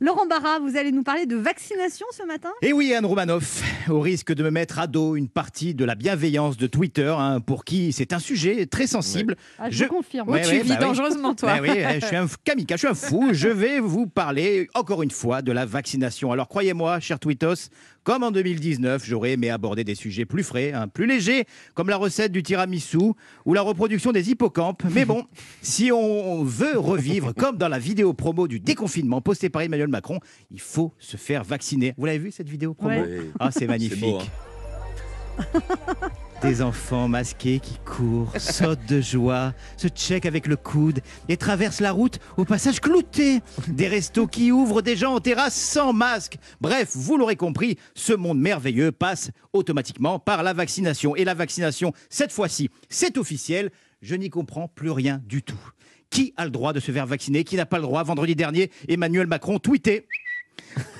Laurent Barra, vous allez nous parler de vaccination ce matin? Eh oui, Anne Romanoff, au risque de me mettre à dos une partie de la bienveillance de Twitter, hein, pour qui c'est un sujet très sensible. Ah, je, confirme. Ouais, tu ouais, vis bah dangereusement, toi. Bah oui, je suis un kamikaze, je suis un fou. Je vais vous parler encore une fois de la vaccination. Alors croyez-moi, cher Twitos, comme en 2019, j'aurais aimé aborder des sujets plus frais, hein, plus légers, comme la recette du tiramisu ou la reproduction des hippocampes. Mais bon, si on veut revivre comme dans la vidéo promo du déconfinement postée par Emmanuel Macron, il faut se faire vacciner. Vous l'avez vu cette vidéo promo? Ouais. Ah, c'est magnifique. beau, hein. Des enfants masqués qui courent, sautent de joie, se checkent avec le coude et traversent la route au passage clouté. Des restos qui ouvrent, des gens en terrasse sans masque. Bref, vous l'aurez compris, ce monde merveilleux passe automatiquement par la vaccination. Et la vaccination, cette fois-ci, c'est officiel. Je n'y comprends plus rien du tout. Qui a le droit de se faire vacciner? Qui n'a pas le droit? Vendredi dernier, Emmanuel Macron tweetait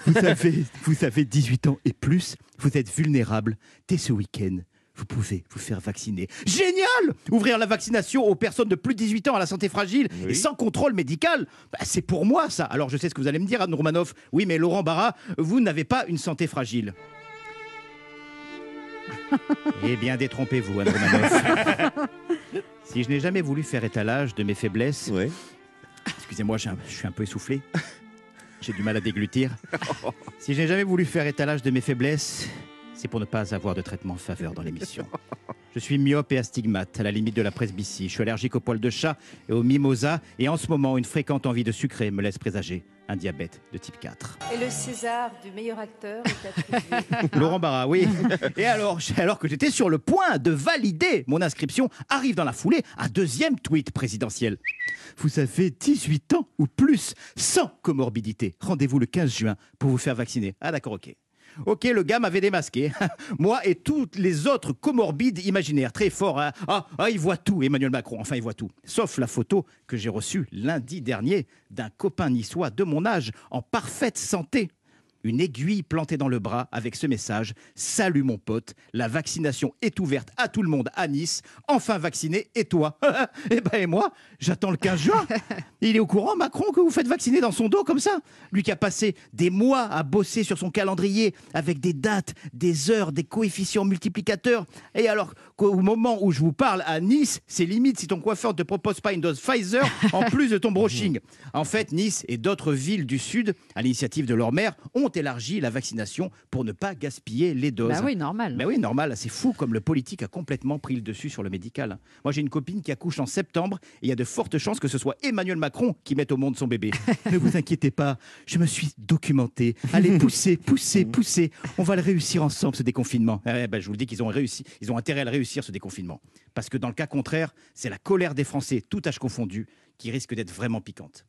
vous avez, vous avez 18 ans et plus, vous êtes vulnérable. Dès ce week-end, vous pouvez vous faire vacciner. Génial Ouvrir la vaccination aux personnes de plus de 18 ans à la santé fragile Oui. et sans contrôle médical, bah, c'est pour moi ça. Alors je sais ce que vous allez me dire, Anne Romanoff. Oui, mais Laurent Barra, vous n'avez pas une santé fragile. eh bien, détrompez-vous, Anne Romanoff. si je n'ai jamais voulu faire étalage de mes faiblesses, Ouais. Excusez-moi, je suis un peu essoufflé. J'ai du mal à déglutir. Si je n'ai jamais voulu faire étalage de mes faiblesses, c'est pour ne pas avoir de traitement en faveur dans l'émission. Je suis myope et astigmate, à la limite de la presbytie. Je suis allergique aux poils de chat et aux mimosas. Et en ce moment, une fréquente envie de sucrer me laisse présager un diabète de type 4. Et le César du meilleur acteur est attribué. Laurent Barra, oui. Et alors, alors que j'étais sur le point de valider mon inscription, arrive dans la foulée un deuxième tweet présidentiel. Vous avez 18 ans ou plus, sans comorbidité. Rendez-vous le 15 juin pour vous faire vacciner. Ah d'accord, ok. Ok, le gars m'avait démasqué. Moi et toutes les autres comorbides imaginaires. Très fort. hein. Ah, ah, il voit tout, Emmanuel Macron. Enfin, il voit tout. Sauf la photo que j'ai reçue lundi dernier d'un copain niçois de mon âge, en parfaite santé une aiguille plantée dans le bras avec ce message Salut mon pote, la vaccination est ouverte à tout le monde à Nice. Enfin vacciné, et toi? Et ben et moi, j'attends le 15 juin. Il est au courant, Macron, que vous faites vacciner dans son dos comme ça? Lui qui a passé des mois à bosser sur son calendrier avec des dates, des heures, des coefficients multiplicateurs. Et alors qu'au moment où je vous parle à Nice, c'est limite si ton coiffeur ne te propose pas une dose Pfizer en plus de ton brushing. En fait, Nice et d'autres villes du Sud, à l'initiative de leur maire, ont élargi la vaccination pour ne pas gaspiller les doses. Bah oui, normal. Mais oui, normal, c'est fou comme le politique a complètement pris le dessus sur le médical. Moi, j'ai une copine qui accouche en septembre et il y a de fortes chances que ce soit Emmanuel Macron qui mette au monde son bébé. ne vous inquiétez pas, je me suis documenté. Allez, poussez, poussez, poussez. On va le réussir ensemble, ce déconfinement. Eh ben, je vous le dis qu'ils ont réussi, ils ont intérêt à le réussir, ce déconfinement. Parce que dans le cas contraire, c'est la colère des Français, tout âge confondu, qui risque d'être vraiment piquante.